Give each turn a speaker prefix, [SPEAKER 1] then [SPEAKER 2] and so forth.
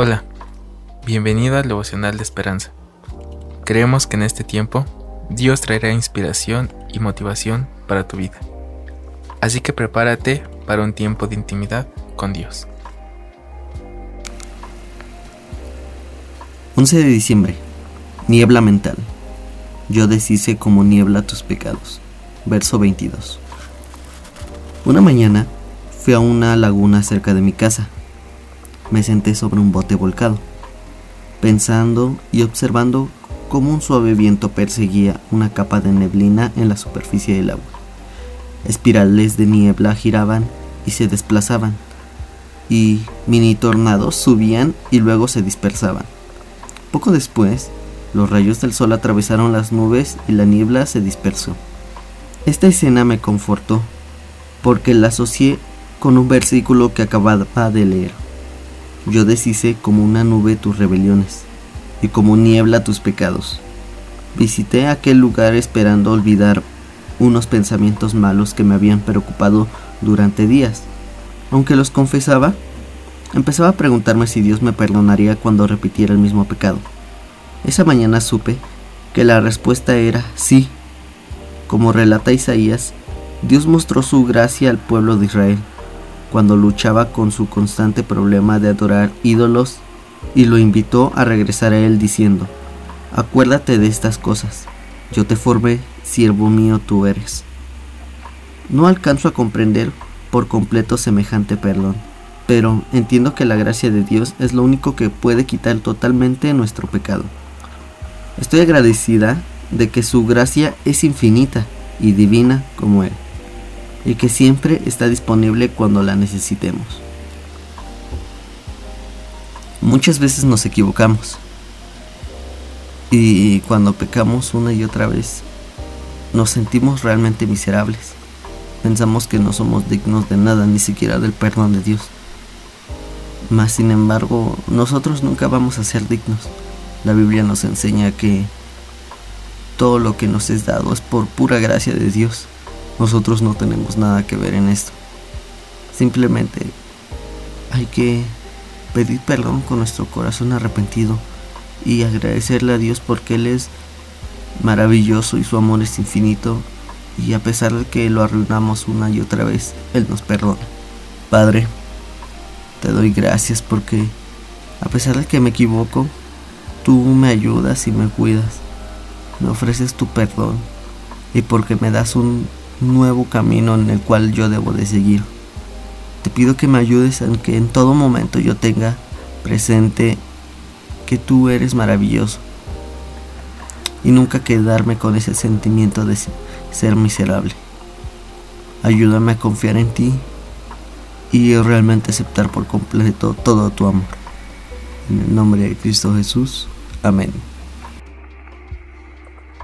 [SPEAKER 1] Hola, bienvenido al devocional de esperanza. Creemos que en este tiempo Dios traerá inspiración y motivación para tu vida. Así que prepárate para un tiempo de intimidad con Dios.
[SPEAKER 2] 11 de diciembre. Niebla mental. Yo deshice como niebla tus pecados. Verso 22. Una mañana fui a una laguna cerca de mi casa me senté sobre un bote volcado, pensando y observando cómo un suave viento perseguía una capa de neblina en la superficie del agua. Espirales de niebla giraban y se desplazaban, y mini tornados subían y luego se dispersaban. Poco después, los rayos del sol atravesaron las nubes y la niebla se dispersó. Esta escena me confortó, porque la asocié con un versículo que acababa de leer. Yo deshice como una nube tus rebeliones y como niebla tus pecados. Visité aquel lugar esperando olvidar unos pensamientos malos que me habían preocupado durante días. Aunque los confesaba, empezaba a preguntarme si Dios me perdonaría cuando repitiera el mismo pecado. Esa mañana supe que la respuesta era sí. Como relata Isaías, Dios mostró su gracia al pueblo de Israel cuando luchaba con su constante problema de adorar ídolos y lo invitó a regresar a él diciendo, acuérdate de estas cosas, yo te formé, siervo mío tú eres. No alcanzo a comprender por completo semejante perdón, pero entiendo que la gracia de Dios es lo único que puede quitar totalmente nuestro pecado. Estoy agradecida de que su gracia es infinita y divina como Él y que siempre está disponible cuando la necesitemos. Muchas veces nos equivocamos y cuando pecamos una y otra vez nos sentimos realmente miserables. Pensamos que no somos dignos de nada, ni siquiera del perdón de Dios. Mas sin embargo, nosotros nunca vamos a ser dignos. La Biblia nos enseña que todo lo que nos es dado es por pura gracia de Dios nosotros no tenemos nada que ver en esto. Simplemente hay que pedir perdón con nuestro corazón arrepentido y agradecerle a Dios porque Él es maravilloso y su amor es infinito y a pesar de que lo arruinamos una y otra vez, Él nos perdona. Padre, te doy gracias porque a pesar de que me equivoco, tú me ayudas y me cuidas, me ofreces tu perdón y porque me das un nuevo camino en el cual yo debo de seguir. Te pido que me ayudes en que en todo momento yo tenga presente que tú eres maravilloso y nunca quedarme con ese sentimiento de ser miserable. Ayúdame a confiar en ti y realmente aceptar por completo todo tu amor. En el nombre de Cristo Jesús. Amén.